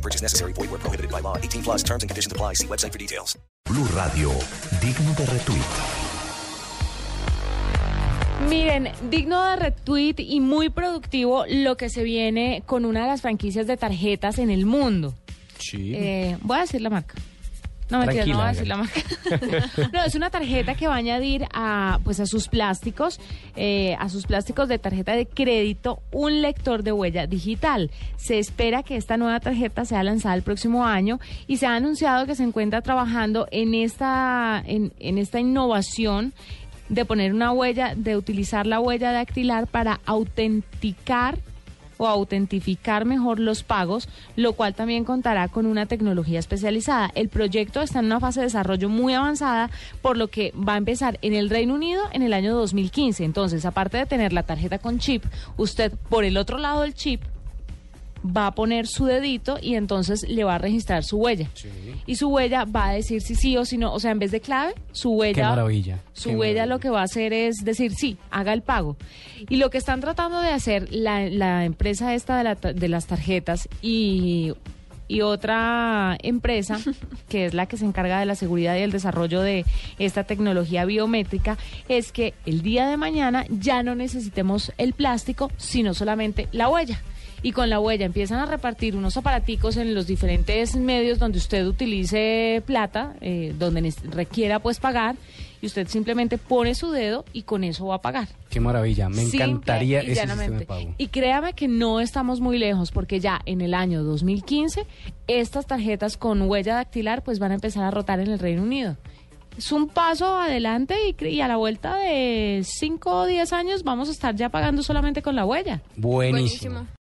No purchase necessary. Void where prohibited by law. 18 plus terms and conditions apply. See website for details. Blue Radio, digno de retweet. Miren, digno de retweet y muy productivo lo que se viene con una de las franquicias de tarjetas en el mundo. Sí. Eh, voy a decir la marca. No, mentira, no voy a decir la marca. no, es una tarjeta que va a añadir a, pues, a sus plásticos, eh, a sus plásticos de tarjeta de crédito, un lector de huella digital. Se espera que esta nueva tarjeta sea lanzada el próximo año y se ha anunciado que se encuentra trabajando en esta, en, en esta innovación de poner una huella, de utilizar la huella dactilar para autenticar o autentificar mejor los pagos, lo cual también contará con una tecnología especializada. El proyecto está en una fase de desarrollo muy avanzada, por lo que va a empezar en el Reino Unido en el año 2015. Entonces, aparte de tener la tarjeta con chip, usted por el otro lado del chip va a poner su dedito y entonces le va a registrar su huella. Y su huella va a decir si sí o si no. O sea, en vez de clave, su huella. Qué maravilla. Su qué huella maravilla. lo que va a hacer es decir sí, haga el pago. Y lo que están tratando de hacer la, la empresa esta de, la de las tarjetas y, y otra empresa, que es la que se encarga de la seguridad y el desarrollo de esta tecnología biométrica, es que el día de mañana ya no necesitemos el plástico, sino solamente la huella y con la huella empiezan a repartir unos aparaticos en los diferentes medios donde usted utilice plata, eh, donde requiera pues pagar, y usted simplemente pone su dedo y con eso va a pagar. Qué maravilla. Me Simple encantaría ese sistema de pago. Y créame que no estamos muy lejos porque ya en el año 2015 estas tarjetas con huella dactilar pues van a empezar a rotar en el Reino Unido. Es un paso adelante y, y a la vuelta de 5 o 10 años vamos a estar ya pagando solamente con la huella. Buenísimo.